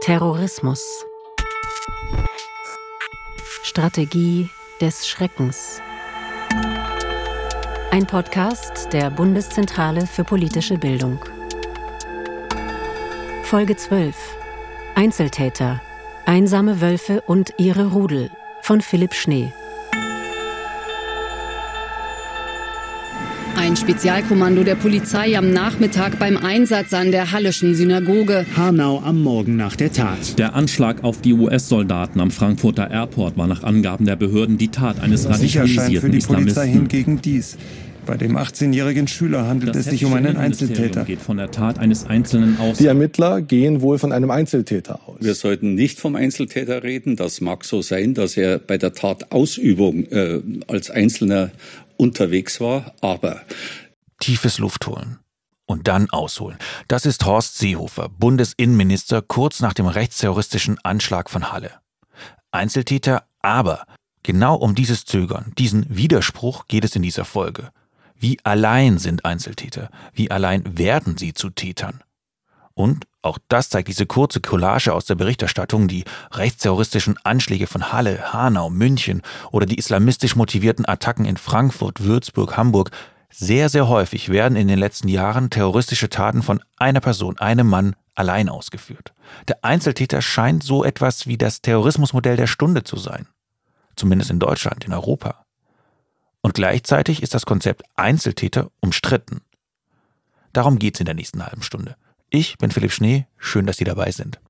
Terrorismus. Strategie des Schreckens. Ein Podcast der Bundeszentrale für politische Bildung. Folge 12. Einzeltäter. Einsame Wölfe und ihre Rudel von Philipp Schnee. Ein Spezialkommando der Polizei am Nachmittag beim Einsatz an der Hallischen Synagoge. Hanau am Morgen nach der Tat. Der Anschlag auf die US-Soldaten am Frankfurter Airport war nach Angaben der Behörden die Tat eines radikalisierten für die Polizei Islamisten. hingegen dies. Bei dem 18-jährigen Schüler handelt Das es sich um einen Einzeltäter. geht von der Tat eines Einzelnen aus. Die Ermittler gehen wohl von einem Einzeltäter aus. Wir sollten nicht vom Einzeltäter reden. Das mag so sein, dass er bei der Tatausübung äh, als Einzelner unterwegs war, aber tiefes Luft holen und dann ausholen. Das ist Horst Seehofer, Bundesinnenminister, kurz nach dem rechtsterroristischen Anschlag von Halle. Einzeltäter, aber genau um dieses Zögern, diesen Widerspruch geht es in dieser Folge. Wie allein sind Einzeltäter? Wie allein werden sie zu Tätern? Und auch das zeigt diese kurze Collage aus der Berichterstattung, die rechtsterroristischen Anschläge von Halle, Hanau, München oder die islamistisch motivierten Attacken in Frankfurt, Würzburg, Hamburg. Sehr, sehr häufig werden in den letzten Jahren terroristische Taten von einer Person, einem Mann allein ausgeführt. Der Einzeltäter scheint so etwas wie das Terrorismusmodell der Stunde zu sein. Zumindest in Deutschland, in Europa. Und gleichzeitig ist das Konzept Einzeltäter umstritten. Darum geht's in der nächsten halben Stunde. Ich bin Philipp Schnee, schön, dass Sie dabei sind.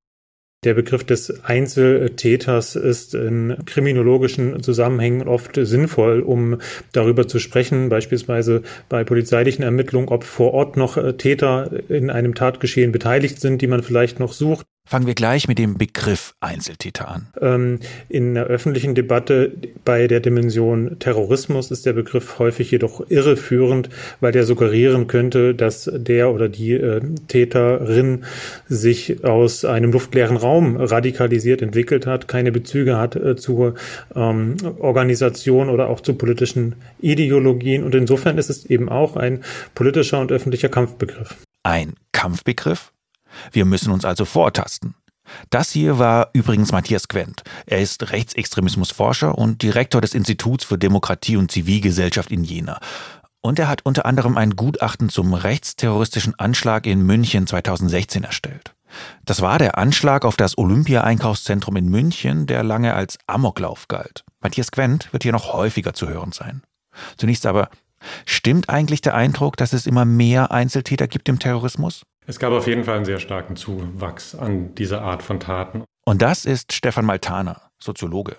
Der Begriff des Einzeltäters ist in kriminologischen Zusammenhängen oft sinnvoll, um darüber zu sprechen, beispielsweise bei polizeilichen Ermittlungen, ob vor Ort noch äh, Täter in einem Tatgeschehen beteiligt sind, die man vielleicht noch sucht. Fangen wir gleich mit dem Begriff Einzeltäter an. Ähm, in der öffentlichen Debatte bei der Dimension Terrorismus ist der Begriff häufig jedoch irreführend, weil der suggerieren könnte, dass der oder die äh, Täterin sich aus einem luftleeren Raum radikalisiert entwickelt hat, keine Bezüge hat äh, zur ähm, Organisation oder auch zu politischen Ideologien. Und insofern ist es eben auch ein politischer und öffentlicher Kampfbegriff. Ein Kampfbegriff? Wir müssen uns also vortasten. Das hier war übrigens Matthias Quent. Er ist Rechtsextremismusforscher und Direktor des Instituts für Demokratie und Zivilgesellschaft in Jena. Und er hat unter anderem ein Gutachten zum rechtsterroristischen Anschlag in München 2016 erstellt. Das war der Anschlag auf das Olympia-Einkaufszentrum in München, der lange als Amoklauf galt. Matthias Quent wird hier noch häufiger zu hören sein. Zunächst aber, stimmt eigentlich der Eindruck, dass es immer mehr Einzeltäter gibt im Terrorismus? Es gab auf jeden Fall einen sehr starken Zuwachs an dieser Art von Taten. Und das ist Stefan Maltaner, Soziologe.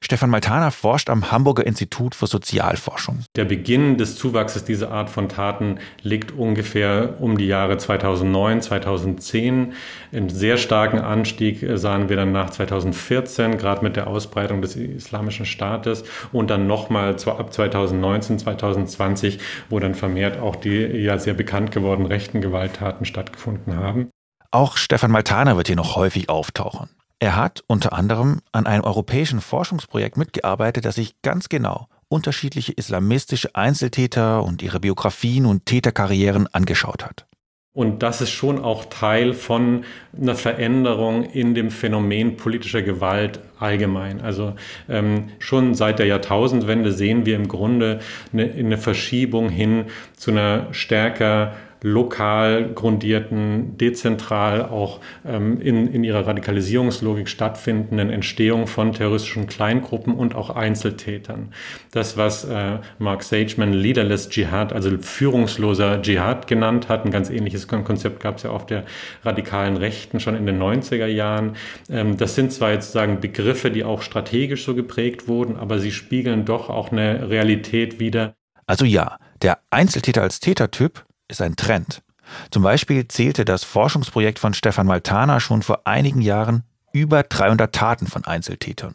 Stefan Maltaner forscht am Hamburger Institut für Sozialforschung. Der Beginn des Zuwachses dieser Art von Taten liegt ungefähr um die Jahre 2009, 2010. Einen sehr starken Anstieg sahen wir dann nach 2014, gerade mit der Ausbreitung des Islamischen Staates und dann nochmal ab 2019, 2020, wo dann vermehrt auch die ja sehr bekannt gewordenen rechten Gewalttaten stattgefunden haben. Auch Stefan Maltaner wird hier noch häufig auftauchen. Er hat unter anderem an einem europäischen Forschungsprojekt mitgearbeitet, das sich ganz genau unterschiedliche islamistische Einzeltäter und ihre Biografien und Täterkarrieren angeschaut hat. Und das ist schon auch Teil von einer Veränderung in dem Phänomen politischer Gewalt allgemein. Also ähm, schon seit der Jahrtausendwende sehen wir im Grunde eine, eine Verschiebung hin zu einer stärker lokal grundierten, dezentral auch ähm, in, in ihrer Radikalisierungslogik stattfindenden Entstehung von terroristischen Kleingruppen und auch Einzeltätern. Das, was äh, Mark Sageman Leaderless Dschihad, also führungsloser Dschihad genannt hat, ein ganz ähnliches Konzept gab es ja auf der radikalen Rechten schon in den 90er Jahren. Ähm, das sind zwar jetzt sagen Begriffe, die auch strategisch so geprägt wurden, aber sie spiegeln doch auch eine Realität wider. Also ja, der Einzeltäter als Tätertyp ist ein Trend. Zum Beispiel zählte das Forschungsprojekt von Stefan Maltaner schon vor einigen Jahren über 300 Taten von Einzeltätern.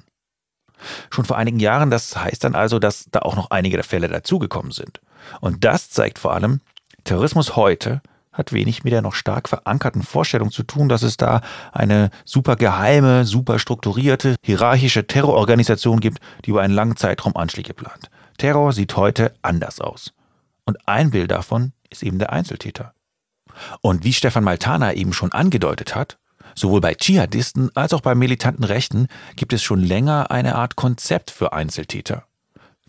Schon vor einigen Jahren, das heißt dann also, dass da auch noch einige der Fälle dazugekommen sind. Und das zeigt vor allem, Terrorismus heute hat wenig mit der noch stark verankerten Vorstellung zu tun, dass es da eine super geheime, super strukturierte, hierarchische Terrororganisation gibt, die über einen langen Zeitraum Anschläge plant. Terror sieht heute anders aus. Und ein Bild davon ist eben der Einzeltäter. Und wie Stefan Maltana eben schon angedeutet hat, Sowohl bei Dschihadisten als auch bei militanten Rechten gibt es schon länger eine Art Konzept für Einzeltäter.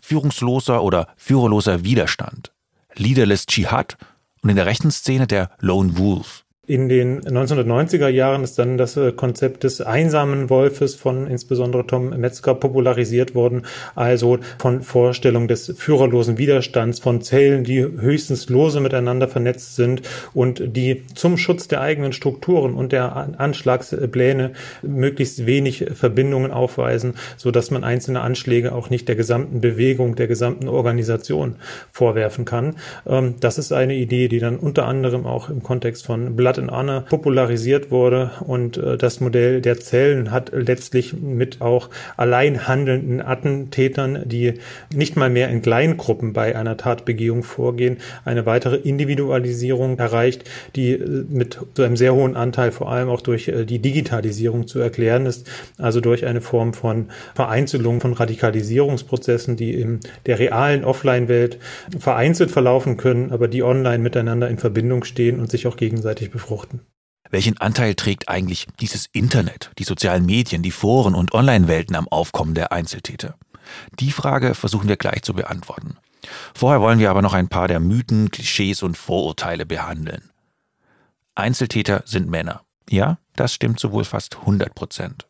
Führungsloser oder führerloser Widerstand, Leaderless Dschihad und in der rechten Szene der Lone Wolf. In den 1990er Jahren ist dann das äh, Konzept des einsamen Wolfes von insbesondere Tom Metzger popularisiert worden, also von Vorstellung des führerlosen Widerstands, von Zellen, die höchstens lose miteinander vernetzt sind und die zum Schutz der eigenen Strukturen und der Anschlagspläne möglichst wenig Verbindungen aufweisen, so dass man einzelne Anschläge auch nicht der gesamten Bewegung, der gesamten Organisation vorwerfen kann. Ähm, das ist eine Idee, die dann unter anderem auch im Kontext von Blood in Honor popularisiert wurde. Und äh, das Modell der Zellen hat letztlich mit auch allein handelnden Attentätern, die nicht mal mehr in Kleingruppen bei einer Tatbegehung vorgehen, eine weitere Individualisierung erreicht, die äh, mit so einem sehr hohen Anteil vor allem auch durch äh, die Digitalisierung zu erklären ist, also durch eine Form von Vereinzelung von Radikalisierungsprozessen, die in der realen Offline-Welt vereinzelt verlaufen können, aber die online miteinander in Verbindung stehen und sich auch gegenseitig befruchten befruchten. Welchen Anteil trägt eigentlich dieses Internet, die sozialen Medien, die Foren und Online-Welten am Aufkommen der Einzeltäter? Die Frage versuchen wir gleich zu beantworten. Vorher wollen wir aber noch ein paar der Mythen, Klischees und Vorurteile behandeln. Einzeltäter sind Männer. Ja, das stimmt so wohl fast 100 Prozent.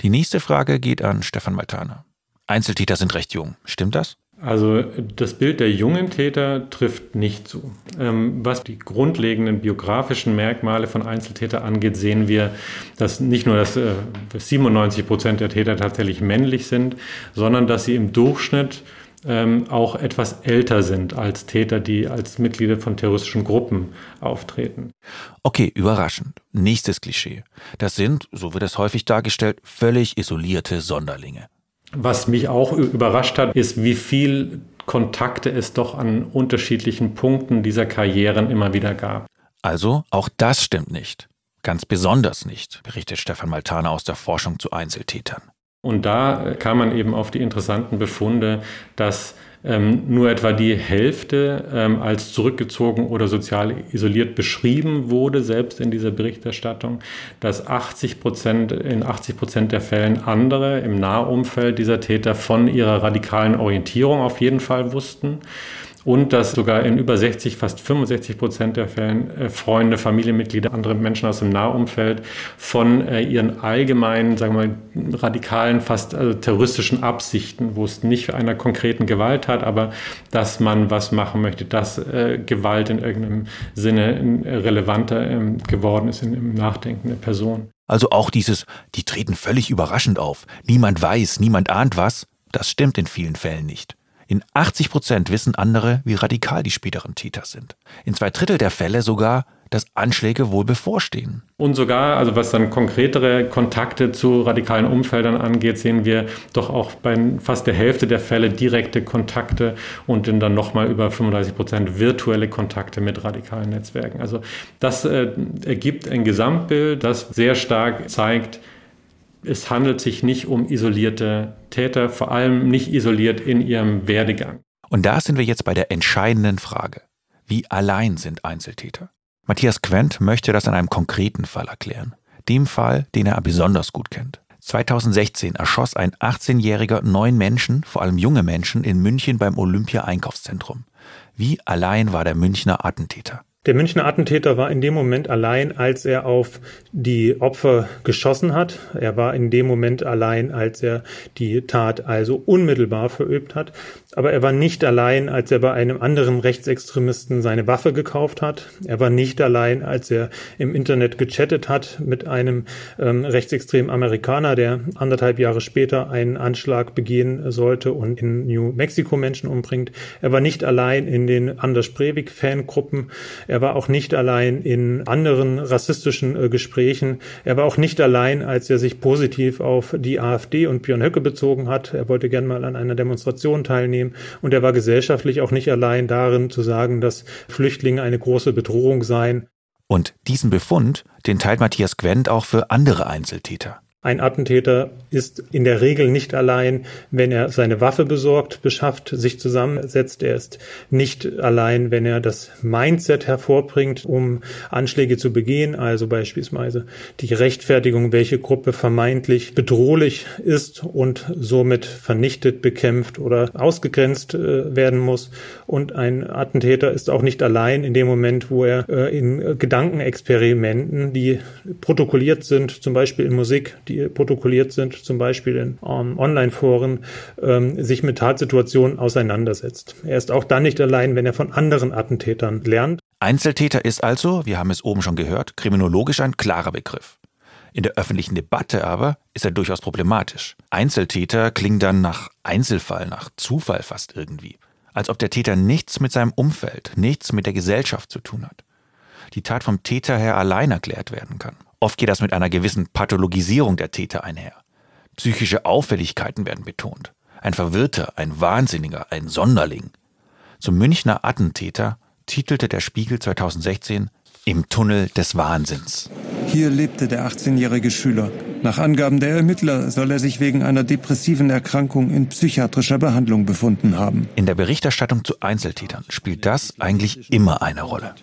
Die nächste Frage geht an Stefan Maltana. Einzeltäter sind recht jung. Stimmt das? Also das Bild der jungen Täter trifft nicht zu. Ähm, was die grundlegenden biografischen Merkmale von Einzeltäter angeht, sehen wir, dass nicht nur dass 97 äh, Prozent der Täter tatsächlich männlich sind, sondern dass sie im Durchschnitt ähm, auch etwas älter sind als Täter, die als Mitglieder von terroristischen Gruppen auftreten. Okay, überraschend. Nächstes Klischee. Das sind, so wird es häufig dargestellt, völlig isolierte Sonderlinge. Was mich auch überrascht hat, ist, wie viel Kontakte es doch an unterschiedlichen Punkten dieser Karrieren immer wieder gab. Also, auch das stimmt nicht. Ganz besonders nicht, berichtet Stefan Maltana aus der Forschung zu Einzeltätern. Und da kam man eben auf die interessanten Befunde, dass ähm, nur etwa die Hälfte ähm, als zurückgezogen oder sozial isoliert beschrieben wurde, selbst in dieser Berichterstattung, dass 80 Prozent, in 80 Prozent der Fällen andere im Nahumfeld dieser Täter von ihrer radikalen Orientierung auf jeden Fall wussten und dass sogar in über 60, fast 65 Prozent der Fällen äh, Freunde, Familienmitglieder, andere Menschen aus dem Nahumfeld von äh, ihren allgemeinen, sagen wir mal, radikalen, fast also terroristischen Absichten wussten. Nicht für einer konkreten Gewalt hat, aber dass man was machen möchte, dass äh, Gewalt in irgendeinem Sinne äh, relevanter ähm, geworden ist in, im Nachdenken der Person. Also auch dieses, die treten völlig überraschend auf. Niemand weiß, niemand ahnt was. Das stimmt in vielen Fällen nicht. In 80 Prozent wissen andere, wie radikal die späteren Täter sind. In zwei Drittel der Fälle sogar, dass Anschläge wohl bevorstehen. Und sogar, also was dann konkretere Kontakte zu radikalen Umfeldern angeht, sehen wir doch auch bei fast der Hälfte der Fälle direkte Kontakte und dann nochmal über 35 Prozent virtuelle Kontakte mit radikalen Netzwerken. Also das äh, ergibt ein Gesamtbild, das sehr stark zeigt, es handelt sich nicht um isolierte Täter, vor allem nicht isoliert in ihrem Werdegang. Und da sind wir jetzt bei der entscheidenden Frage. Wie allein sind Einzeltäter? Matthias Quent möchte das an einem konkreten Fall erklären. Dem Fall, den er besonders gut kennt. 2016 erschoss ein 18-Jähriger neun Menschen, vor allem junge Menschen, in München beim Olympia-Einkaufszentrum. Wie allein war der Münchner Attentäter? Der Münchner Attentäter war in dem Moment allein, als er auf die Opfer geschossen hat. Er war in dem Moment allein, als er die Tat also unmittelbar verübt hat. Aber er war nicht allein, als er bei einem anderen Rechtsextremisten seine Waffe gekauft hat. Er war nicht allein, als er im Internet gechattet hat mit einem ähm, rechtsextremen Amerikaner, der anderthalb Jahre später einen Anschlag begehen sollte und in New Mexico Menschen umbringt. Er war nicht allein in den Anders Breivik-Fangruppen. Er war auch nicht allein in anderen rassistischen äh, Gesprächen. Er war auch nicht allein, als er sich positiv auf die AfD und Björn Höcke bezogen hat. Er wollte gern mal an einer Demonstration teilnehmen nehmen. Und er war gesellschaftlich auch nicht allein darin zu sagen, dass Flüchtlinge eine große Bedrohung seien. Und diesen Befund, den teilt Matthias Gwent auch für andere Einzeltäter. Ein Attentäter ist in der Regel nicht allein, wenn er seine Waffe besorgt, beschafft, sich zusammensetzt. Er ist nicht allein, wenn er das Mindset hervorbringt, um Anschläge zu begehen, also beispielsweise die Rechtfertigung, welche Gruppe vermeintlich bedrohlich ist und somit vernichtet, bekämpft oder ausgegrenzt äh, werden muss. Und ein Attentäter ist auch nicht allein in dem Moment, wo er äh, in Gedankenexperimenten, die protokolliert sind, zum Beispiel in Musik, die protokolliert sind, zum Beispiel in ähm, Online-Foren, ähm, sich mit Tatsituationen auseinandersetzt. Er ist auch dann nicht allein, wenn er von anderen Attentätern lernt. Einzeltäter ist also, wir haben es oben schon gehört, kriminologisch ein klarer Begriff. In der öffentlichen Debatte aber ist er durchaus problematisch. Einzeltäter klingen dann nach Einzelfall, nach Zufall fast irgendwie. Als ob der Täter nichts mit seinem Umfeld, nichts mit der Gesellschaft zu tun hat. Die Tat vom Täter her allein erklärt werden kann. Oft geht das mit einer gewissen Pathologisierung der Täter einher. Psychische Auffälligkeiten werden betont. Ein Verwirrter, ein Wahnsinniger, ein Sonderling. Zum Münchner Attentäter titelte der Spiegel 2016 Im Tunnel des Wahnsinns. Hier lebte der 18-jährige Schüler. Nach Angaben der Ermittler soll er sich wegen einer depressiven Erkrankung in psychiatrischer Behandlung befunden haben. In der Berichterstattung zu Einzeltätern spielt das eigentlich immer eine Rolle.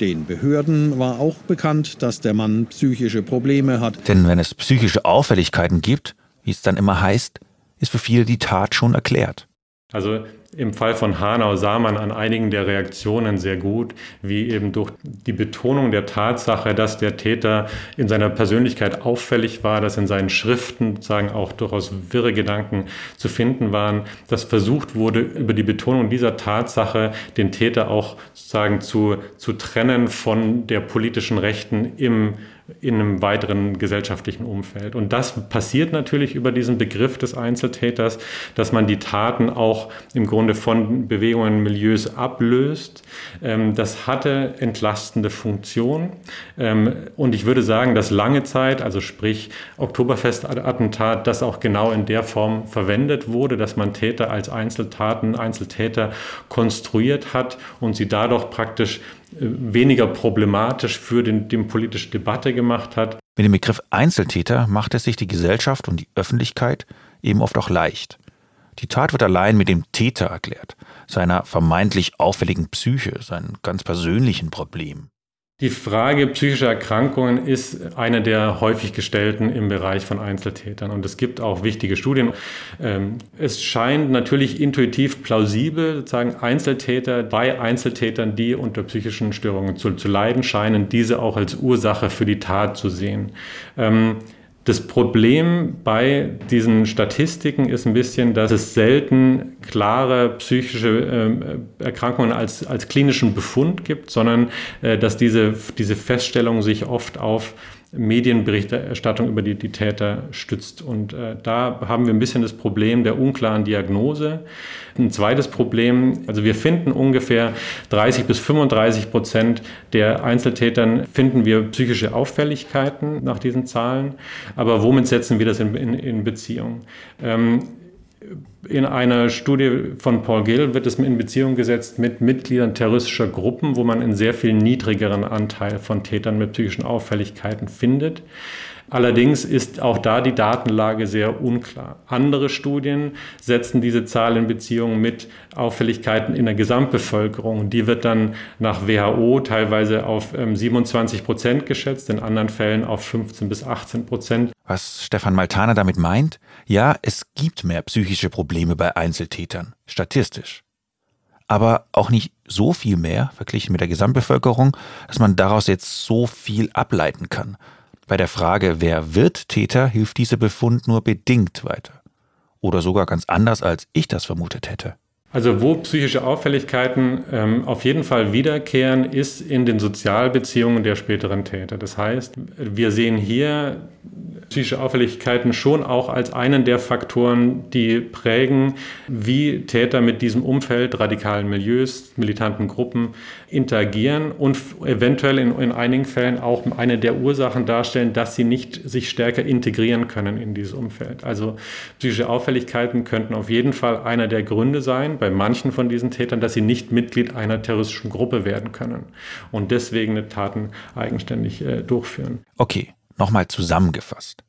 Den Behörden war auch bekannt, dass der Mann psychische Probleme hat. Denn wenn es psychische Auffälligkeiten gibt, wie es dann immer heißt, ist für viele die Tat schon erklärt. Also im Fall von Hanau sah man an einigen der Reaktionen sehr gut, wie eben durch die Betonung der Tatsache, dass der Täter in seiner Persönlichkeit auffällig war, dass in seinen Schriften sozusagen auch durchaus wirre Gedanken zu finden waren, dass versucht wurde, über die Betonung dieser Tatsache den Täter auch sozusagen zu, zu trennen von der politischen Rechten im in einem weiteren gesellschaftlichen Umfeld. Und das passiert natürlich über diesen Begriff des Einzeltäters, dass man die Taten auch im Grunde von Bewegungen, Milieus ablöst. Ähm, das hatte entlastende Funktion. Ähm, und ich würde sagen, dass lange Zeit, also sprich Oktoberfest-Attentat, das auch genau in der Form verwendet wurde, dass man Täter als Einzeltaten, Einzeltäter konstruiert hat und sie dadurch praktisch weniger problematisch für den, die politische Debatte gemacht hat. Mit dem Begriff Einzeltäter macht es sich die Gesellschaft und die Öffentlichkeit eben oft auch leicht. Die Tat wird allein mit dem Täter erklärt, seiner vermeintlich auffälligen Psyche, seinen ganz persönlichen Problemen. Die Frage psychischer Erkrankungen ist eine der häufig gestellten im Bereich von Einzeltätern. Und es gibt auch wichtige Studien. Ähm, es scheint natürlich intuitiv plausibel, sozusagen Einzeltäter bei Einzeltätern, die unter psychischen Störungen zu, zu leiden scheinen, diese auch als Ursache für die Tat zu sehen. Das Problem bei diesen Statistiken ist ein bisschen, dass es selten klare psychische äh, Erkrankungen als, als klinischen Befund gibt, sondern äh, dass diese, diese Feststellung sich oft auf Medienberichterstattung über die, die Täter stützt. Und äh, da haben wir ein bisschen das Problem der unklaren Diagnose. Ein zweites Problem, also wir finden ungefähr 30 bis 35 Prozent der Einzeltätern finden wir psychische Auffälligkeiten nach diesen Zahlen. Aber womit setzen wir das in, in, in Beziehung? Ähm, in einer Studie von Paul Gill wird es in Beziehung gesetzt mit Mitgliedern terroristischer Gruppen, wo man einen sehr viel niedrigeren Anteil von Tätern mit psychischen Auffälligkeiten findet. Allerdings ist auch da die Datenlage sehr unklar. Andere Studien setzen diese Zahl in Beziehung mit Auffälligkeiten in der Gesamtbevölkerung. Die wird dann nach WHO teilweise auf 27 ähm, Prozent geschätzt, in anderen Fällen auf 15 bis 18 Prozent. Was Stefan Maltana damit meint? Ja, es gibt mehr psychische Probleme bei Einzeltätern, statistisch. Aber auch nicht so viel mehr, verglichen mit der Gesamtbevölkerung, dass man daraus jetzt so viel ableiten kann. Bei der Frage, wer wird Täter, hilft dieser Befund nur bedingt weiter. Oder sogar ganz anders, als ich das vermutet hätte. Also wo psychische Auffälligkeiten ähm, auf jeden Fall wiederkehren, ist in den Sozialbeziehungen der späteren Täter. Das heißt, wir sehen hier psychische Auffälligkeiten schon auch als einen der Faktoren, die prägen, wie Täter mit diesem Umfeld, radikalen Milieus, militanten Gruppen interagieren und eventuell in, in einigen Fällen auch eine der Ursachen darstellen, dass sie nicht sich stärker integrieren können in dieses Umfeld. Also psychische Auffälligkeiten könnten auf jeden Fall einer der Gründe sein, bei manchen von diesen Tätern, dass sie nicht Mitglied einer terroristischen Gruppe werden können und deswegen Taten eigenständig äh, durchführen. Okay. Nochmal zusammengefasst.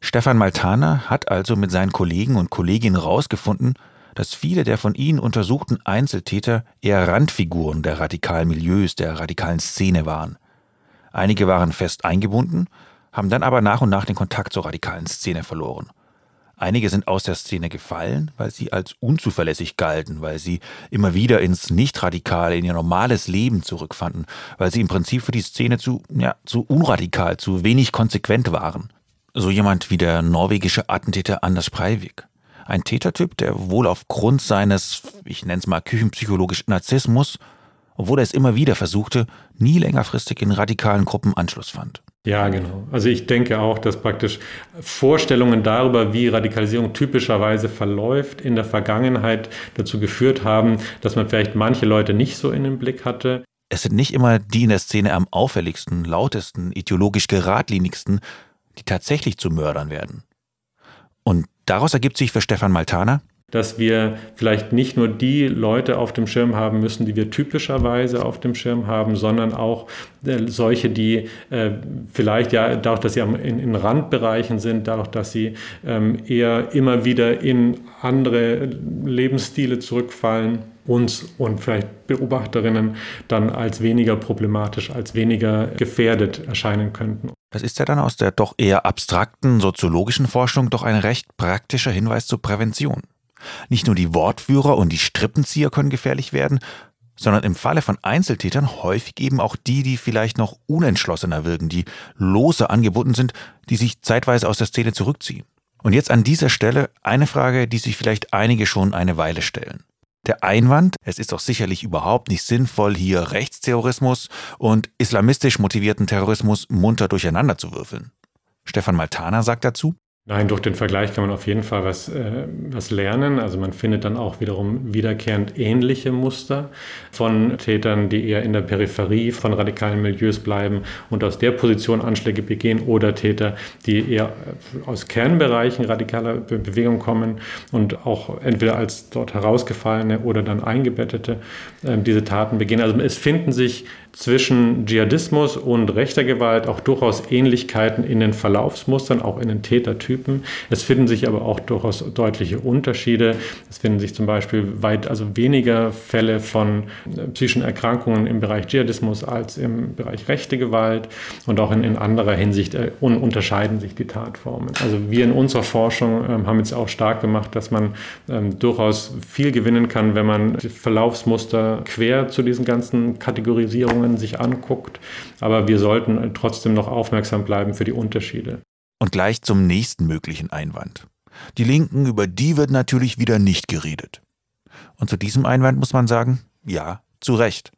Stefan Maltaner hat also mit seinen Kollegen und Kolleginnen herausgefunden, dass viele der von ihnen untersuchten Einzeltäter eher Randfiguren der radikalen Milieus, der radikalen Szene waren. Einige waren fest eingebunden, haben dann aber nach und nach den Kontakt zur radikalen Szene verloren. Einige sind aus der Szene gefallen, weil sie als unzuverlässig galten, weil sie immer wieder ins Nicht-Radikale, in ihr normales Leben zurückfanden, weil sie im Prinzip für die Szene zu, ja, zu unradikal, zu wenig konsequent waren. So jemand wie der norwegische Attentäter Anders Breivik. Ein Tätertyp, der wohl aufgrund seines, ich nenne es mal küchenpsychologischen Narzissmus, obwohl er es immer wieder versuchte, nie längerfristig in radikalen Gruppen Anschluss fand. Ja, genau. Also ich denke auch, dass praktisch Vorstellungen darüber, wie Radikalisierung typischerweise verläuft, in der Vergangenheit dazu geführt haben, dass man vielleicht manche Leute nicht so in den Blick hatte. Es sind nicht immer die in der Szene am auffälligsten, lautesten, ideologisch geradlinigsten, die tatsächlich zu Mördern werden. Und daraus ergibt sich für Stefan Maltaner, dass wir vielleicht nicht nur die Leute auf dem Schirm haben müssen, die wir typischerweise auf dem Schirm haben, sondern auch äh, solche, die äh, vielleicht ja dadurch, dass sie in, in, Randbereichen sind, dadurch, dass sie ähm, eher immer wieder in andere Lebensstile zurückfallen, uns und vielleicht Beobachterinnen dann als weniger problematisch, als weniger gefährdet erscheinen könnten. Das ist ja dann aus der doch eher abstrakten soziologischen Forschung doch ein recht praktischer Hinweis zur Prävention. Nicht nur die Wortführer und die Strippenzieher können gefährlich werden, sondern im Falle von Einzeltätern häufig eben auch die, die vielleicht noch unentschlossener wirken, die lose angebunden sind, die sich zeitweise aus der Szene zurückziehen. Und jetzt an dieser Stelle eine Frage, die sich vielleicht einige schon eine Weile stellen. Der Einwand, es ist doch sicherlich überhaupt nicht sinnvoll, hier Rechtsterrorismus und islamistisch motivierten Terrorismus munter durcheinander zu würfeln. Stefan Maltana sagt dazu, Nein, durch den Vergleich kann man auf jeden Fall was, äh, was lernen. Also man findet dann auch wiederum wiederkehrend ähnliche Muster von Tätern, die eher in der Peripherie von radikalen Milieus bleiben und aus der Position Anschläge begehen oder Täter, die eher aus Kernbereichen radikaler Bewegung kommen und auch entweder als dort herausgefallene oder dann eingebettete äh, diese Taten begehen. Also es finden sich zwischen Dschihadismus und rechter Gewalt auch durchaus Ähnlichkeiten in den Verlaufsmustern, auch in den Tätertypen. Es finden sich aber auch durchaus deutliche Unterschiede. Es finden sich zum Beispiel weit, also weniger Fälle von äh, psychischen Erkrankungen im Bereich Dschihadismus als im Bereich rechte Gewalt und auch in, in anderer Hinsicht äh, un unterscheiden sich die Tatformen. Also wir in unserer Forschung ähm, haben jetzt auch stark gemacht, dass man ähm, durchaus viel gewinnen kann, wenn man Verlaufsmuster quer zu diesen ganzen Kategorisierungen Erfahrungen sich anguckt. Aber wir sollten trotzdem noch aufmerksam bleiben für die Unterschiede. Und gleich zum nächsten möglichen Einwand. Die Linken, über die wird natürlich wieder nicht geredet. Und zu diesem Einwand muss man sagen, ja, zu Recht.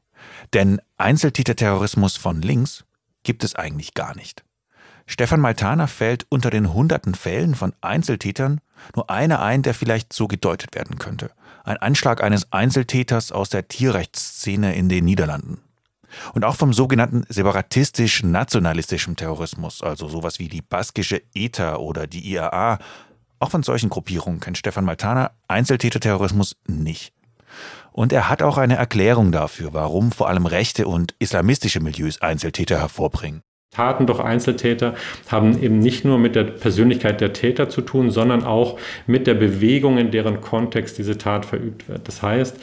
Denn Einzeltäterterrorismus von links gibt es eigentlich gar nicht. Stefan Maltaner fällt unter den hunderten Fällen von Einzeltätern nur einer ein, der vielleicht so gedeutet werden könnte. Ein Anschlag eines Einzeltäters aus der Tierrechtsszene in den Niederlanden. Und auch vom sogenannten separatistisch-nationalistischen Terrorismus, also sowas wie die baskische ETA oder die IAA, auch von solchen Gruppierungen kennt Stefan Maltana Einzeltäterterrorismus nicht. Und er hat auch eine Erklärung dafür, warum vor allem rechte und islamistische Milieus Einzeltäter hervorbringen. Taten durch Einzeltäter haben eben nicht nur mit der Persönlichkeit der Täter zu tun, sondern auch mit der Bewegung, in deren Kontext diese Tat verübt wird. Das heißt,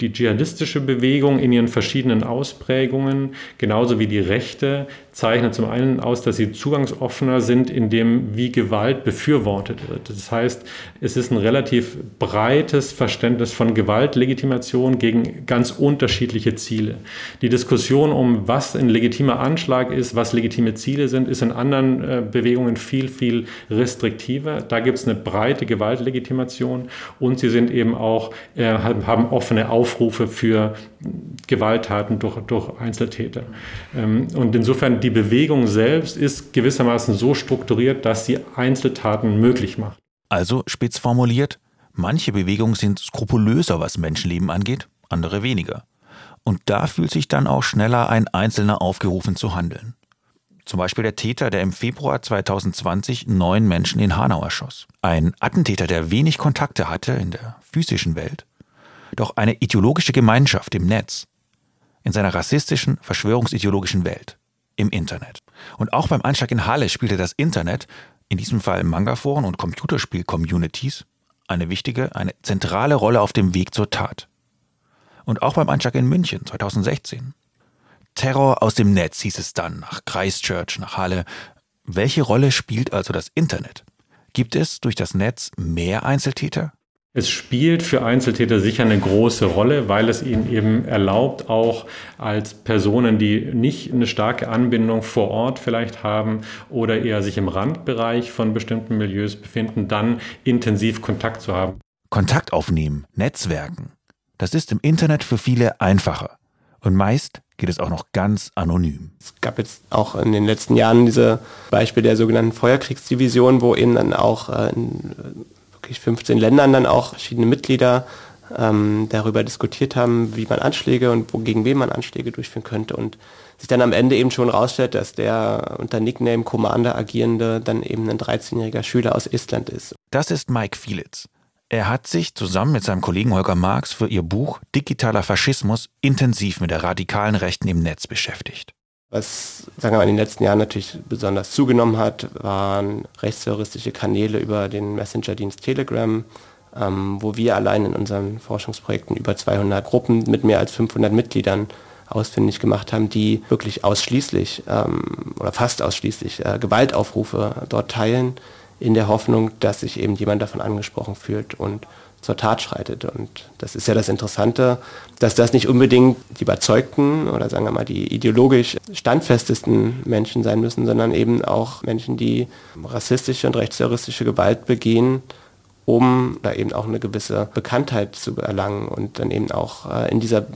die dschihadistische Bewegung in ihren verschiedenen Ausprägungen, genauso wie die Rechte, zeichnet zum einen aus, dass sie zugangsoffener sind, in dem wie Gewalt befürwortet wird. Das heißt, es ist ein relativ breites Verständnis von Gewaltlegitimation gegen ganz unterschiedliche Ziele. Die Diskussion um, was ein legitimer Anschlag ist, was legitime Ziele sind, ist in anderen äh, Bewegungen viel, viel restriktiver. Da gibt es eine breite Gewaltlegitimation und sie sind eben auch, äh, haben offene Aufrufe für Gewalttaten durch, durch Einzeltäter. Ähm, und insofern die Bewegung selbst ist gewissermaßen so strukturiert, dass sie Einzeltaten möglich macht. Also spitz formuliert, manche Bewegungen sind skrupulöser, was Menschenleben angeht, andere weniger. Und da fühlt sich dann auch schneller ein Einzelner aufgerufen zu handeln. Zum Beispiel der Täter, der im Februar 2020 neun Menschen in Hanau erschoss. Ein Attentäter, der wenig Kontakte hatte in der physischen Welt, doch eine ideologische Gemeinschaft im Netz, in seiner rassistischen, verschwörungsideologischen Welt, im Internet. Und auch beim Anschlag in Halle spielte das Internet, in diesem Fall Manga-Foren und Computerspiel-Communities, eine wichtige, eine zentrale Rolle auf dem Weg zur Tat. Und auch beim Anschlag in München 2016. Terror aus dem Netz hieß es dann, nach Christchurch, nach Halle. Welche Rolle spielt also das Internet? Gibt es durch das Netz mehr Einzeltäter? Es spielt für Einzeltäter sicher eine große Rolle, weil es ihnen eben erlaubt, auch als Personen, die nicht eine starke Anbindung vor Ort vielleicht haben oder eher sich im Randbereich von bestimmten Milieus befinden, dann intensiv Kontakt zu haben. Kontakt aufnehmen, Netzwerken. Das ist im Internet für viele einfacher. Und meist geht es auch noch ganz anonym. Es gab jetzt auch in den letzten Jahren diese Beispiele der sogenannten Feuerkriegsdivision, wo eben dann auch äh, wirklich 15 Ländern dann auch verschiedene Mitglieder ähm, darüber diskutiert haben, wie man Anschläge und wo, gegen wen man Anschläge durchführen könnte und sich dann am Ende eben schon rausstellt, dass der unter Nickname Commander agierende dann eben ein 13-jähriger Schüler aus Estland ist. Das ist Mike Fielitz. Er hat sich zusammen mit seinem Kollegen Holger Marx für ihr Buch Digitaler Faschismus intensiv mit der radikalen Rechten im Netz beschäftigt. Was, sagen wir mal, in den letzten Jahren natürlich besonders zugenommen hat, waren rechtsterroristische Kanäle über den Messenger-Dienst Telegram, ähm, wo wir allein in unseren Forschungsprojekten über 200 Gruppen mit mehr als 500 Mitgliedern ausfindig gemacht haben, die wirklich ausschließlich ähm, oder fast ausschließlich äh, Gewaltaufrufe dort teilen, in der Hoffnung, dass sich eben jemand davon angesprochen fühlt und zur Tat schreitet. Und das ist ja das Interessante, dass das nicht unbedingt die überzeugten oder sagen wir mal die ideologisch standfestesten Menschen sein müssen, sondern eben auch Menschen, die rassistische und rechtsterroristische Gewalt begehen, um da eben auch eine gewisse Bekanntheit zu erlangen und dann eben auch äh, in dieser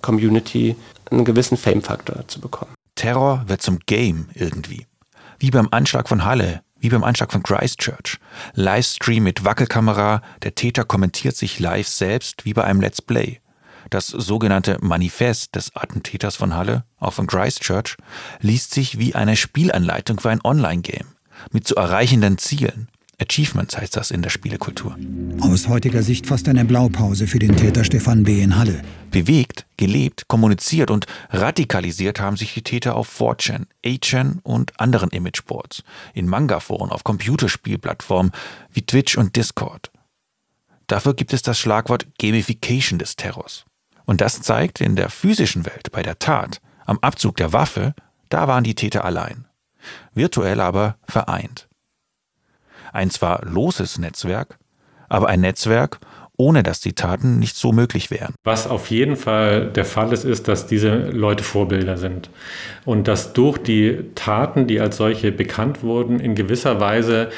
Community einen gewissen Fame-Faktor zu bekommen. Terror wird zum Game irgendwie. Wie beim Anschlag von Halle wie beim Anschlag von Christchurch. Livestream mit Wackelkamera, der Täter kommentiert sich live selbst wie bei einem Let's Play. Das sogenannte Manifest des Attentäters von Halle, auch von Christchurch, liest sich wie eine Spielanleitung für ein Online-Game mit zu erreichenden Zielen. Achievements heißt das in der Spielekultur. Aus heutiger Sicht fast eine Blaupause für den Täter Stefan B. in Halle. Bewegt, gelebt, kommuniziert und radikalisiert haben sich die Täter auf 4chan, 8chan und anderen Imageboards, in Manga-Foren, auf Computerspielplattformen wie Twitch und Discord. Dafür gibt es das Schlagwort Gamification des Terrors. Und das zeigt in der physischen Welt, bei der Tat, am Abzug der Waffe, da waren die Täter allein. Virtuell aber vereint. Ein zwar loses Netzwerk, aber ein Netzwerk, ohne dass die Taten nicht so möglich wären. Was auf jeden Fall der Fall ist, ist, dass diese Leute Vorbilder sind und dass durch die Taten, die als solche bekannt wurden, in gewisser Weise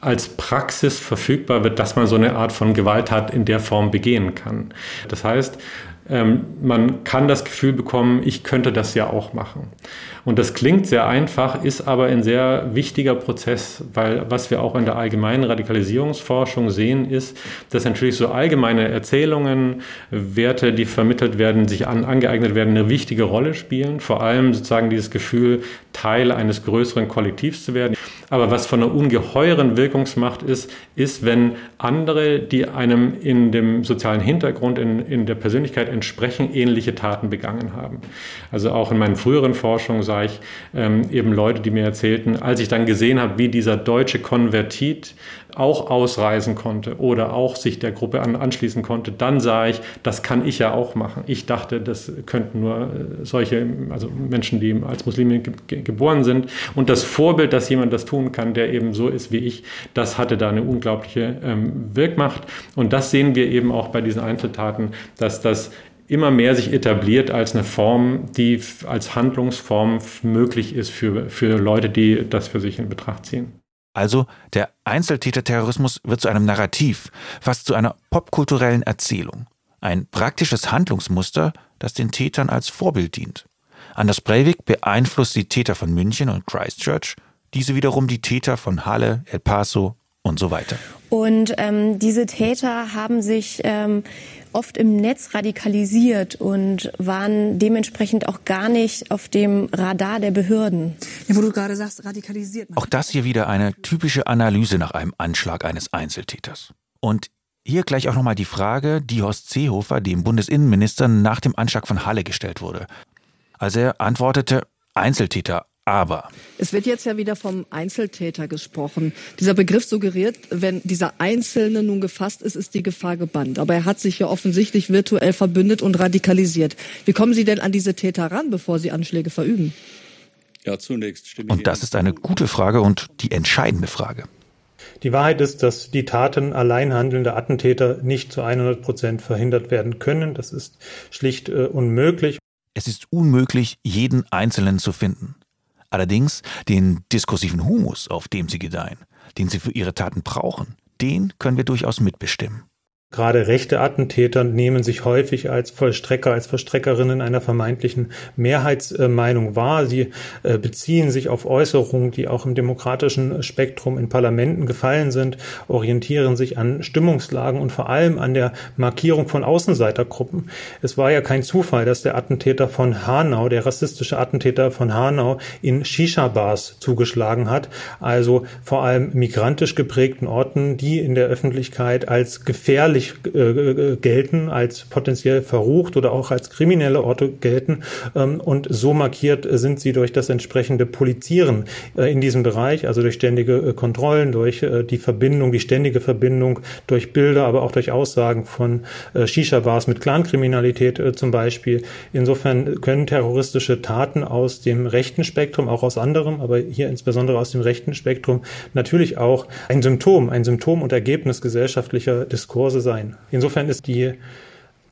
als Praxis verfügbar wird, dass man so eine Art von Gewalttat in der Form begehen kann. Das heißt, ähm, man kann das Gefühl bekommen, ich könnte das ja auch machen. Und das klingt sehr einfach, ist aber ein sehr wichtiger Prozess, weil was wir auch in der allgemeinen Radikalisierungsforschung sehen, ist, dass natürlich so allgemeine Erzählungen, Werte, die vermittelt werden, sich an, angeeignet werden, eine wichtige Rolle spielen. Vor allem sozusagen dieses Gefühl, Teil eines größeren Kollektivs zu werden. Aber was von einer ungeheuren Wirkungsmacht ist, ist, wenn andere, die einem in dem sozialen Hintergrund, in, in der Persönlichkeit entsprechen, ähnliche Taten begangen haben. Also auch in meinen früheren Forschungen sah ich ähm, eben Leute, die mir erzählten, als ich dann gesehen habe, wie dieser deutsche Konvertit auch ausreisen konnte oder auch sich der Gruppe an, anschließen konnte, dann sah ich, das kann ich ja auch machen. Ich dachte, das könnten nur äh, solche, also Menschen, die als Muslime ge geboren sind. Und das Vorbild, dass jemand das tun kann, der eben so ist wie ich, das hatte da eine unglaubliche ähm, Wirkmacht. Und das sehen wir eben auch bei diesen Einzeltaten, dass das immer mehr sich etabliert als eine Form, die als Handlungsform möglich ist für, für Leute, die das für sich in Betracht ziehen. Also der Einzeltäterterrorismus wird zu einem Narrativ, fast zu einer popkulturellen Erzählung. Ein praktisches Handlungsmuster, das den Tätern als Vorbild dient. Anders Breivik beeinflusst die Täter von München und Christchurch, diese wiederum die Täter von Halle, El Paso und so weiter. Und ähm, diese Täter haben sich ähm, oft im Netz radikalisiert und waren dementsprechend auch gar nicht auf dem Radar der Behörden. Ja, wo du gerade sagst, radikalisiert. Auch das hier wieder eine typische Analyse nach einem Anschlag eines Einzeltäters. Und hier gleich auch nochmal die Frage, die Horst Seehofer dem Bundesinnenminister nach dem Anschlag von Halle gestellt wurde. Als er antwortete, Einzeltäter, Aber. Es wird jetzt ja wieder vom Einzeltäter gesprochen. Dieser Begriff suggeriert, wenn dieser Einzelne nun gefasst ist, ist die Gefahr gebannt. Aber er hat sich ja offensichtlich virtuell verbündet und radikalisiert. Wie kommen Sie denn an diese Täter ran, bevor sie Anschläge verüben? Ja, zunächst stimme ich. Und das ist eine gute Frage und die entscheidende Frage. Die Wahrheit ist, dass die Taten allein handelnder Attentäter nicht zu 100 Prozent verhindert werden können. Das ist schlicht äh, unmöglich. Es ist unmöglich, jeden Einzelnen zu finden. Allerdings den diskursiven Humus, auf dem sie gedeihen, den sie für ihre Taten brauchen, den können wir durchaus mitbestimmen. Gerade rechte Attentäter nehmen sich häufig als Vollstrecker, als Verstreckerinnen einer vermeintlichen Mehrheitsmeinung wahr. Sie äh, beziehen sich auf Äußerungen, die auch im demokratischen Spektrum in Parlamenten gefallen sind, orientieren sich an Stimmungslagen und vor allem an der Markierung von Außenseitergruppen. Es war ja kein Zufall, dass der Attentäter von Hanau, der rassistische Attentäter von Hanau in Shisha-Bars zugeschlagen hat, also vor allem migrantisch geprägten Orten, die in der Öffentlichkeit als gefährlich gefährlich äh, gelten, als potenziell verrucht oder auch als kriminelle Orte gelten. Ähm, und so markiert sind sie durch das entsprechende Polizieren äh, in diesem Bereich, also durch ständige äh, Kontrollen, durch äh, die Verbindung, die ständige Verbindung, durch Bilder, aber auch durch Aussagen von äh, Shisha-Bars mit Clankriminalität äh, zum Beispiel. Insofern können terroristische Taten aus dem rechten Spektrum, auch aus anderem, aber hier insbesondere aus dem rechten Spektrum, natürlich auch ein Symptom, ein Symptom und Ergebnis gesellschaftlicher Diskurse sein. Insofern ist die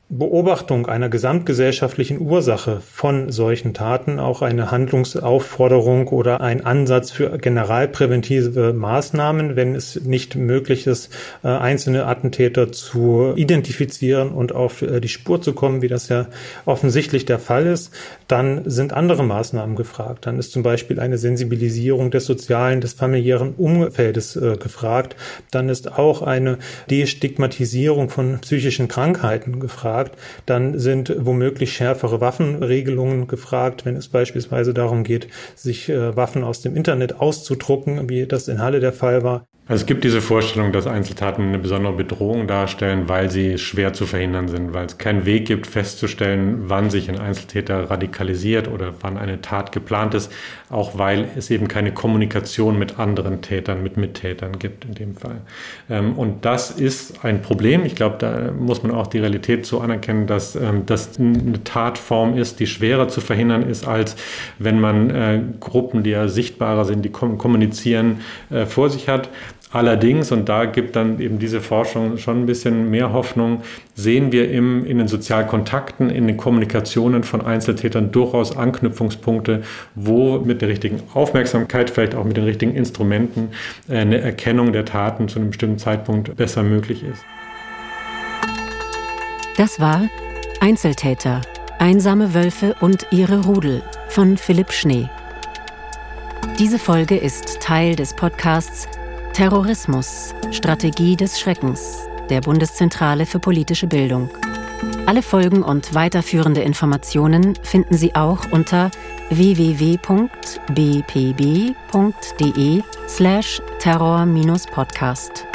Beobachtung einer gesamtgesellschaftlichen Ursache von solchen Taten auch eine Handlungsaufforderung oder ein Ansatz für generalpräventive Maßnahmen, wenn es nicht möglich ist, äh, einzelne Attentäter zu identifizieren und auf äh, die Spur zu kommen, wie das ja offensichtlich der Fall ist, dann sind andere Maßnahmen gefragt. Dann ist zum Beispiel eine Sensibilisierung des sozialen, des familiären Umfeldes äh, gefragt. Dann ist auch eine Destigmatisierung von psychischen Krankheiten gefragt gefragt. Dann sind womöglich schärfere Waffenregelungen gefragt, wenn es beispielsweise darum geht, sich äh, Waffen aus dem Internet auszudrucken, wie das in Halle der Fall war. Also es gibt diese Vorstellung, dass Einzeltaten eine besondere Bedrohung darstellen, weil sie schwer zu verhindern sind, weil es keinen Weg gibt, festzustellen, wann sich ein Einzeltäter radikalisiert oder wann eine Tat geplant ist, auch weil es eben keine Kommunikation mit anderen Tätern, mit Mittätern gibt in dem Fall. Ähm, und das ist ein Problem. Ich glaube, da muss man auch die Realität so anerkennen, dass ähm, das eine Tatform ist, die schwerer zu verhindern ist, als wenn man äh, Gruppen, die ja sichtbarer sind, die kommunizieren, äh, vor sich hat. Allerdings, und da gibt dann eben diese Forschung schon ein bisschen mehr Hoffnung, sehen wir im, in den Sozialkontakten, in den Kommunikationen von Einzeltätern durchaus Anknüpfungspunkte, wo mit der richtigen Aufmerksamkeit, vielleicht auch mit den richtigen Instrumenten, äh, eine Erkennung der Taten zu einem bestimmten Zeitpunkt besser möglich ist. Das war Einzeltäter, einsame Wölfe und ihre Rudel von Philipp Schnee. Diese Folge ist Teil des Podcasts Terrorismus, Strategie des Schreckens der Bundeszentrale für politische Bildung. Alle Folgen und weiterführende Informationen finden Sie auch unter www.bpb.de slash terror-podcast.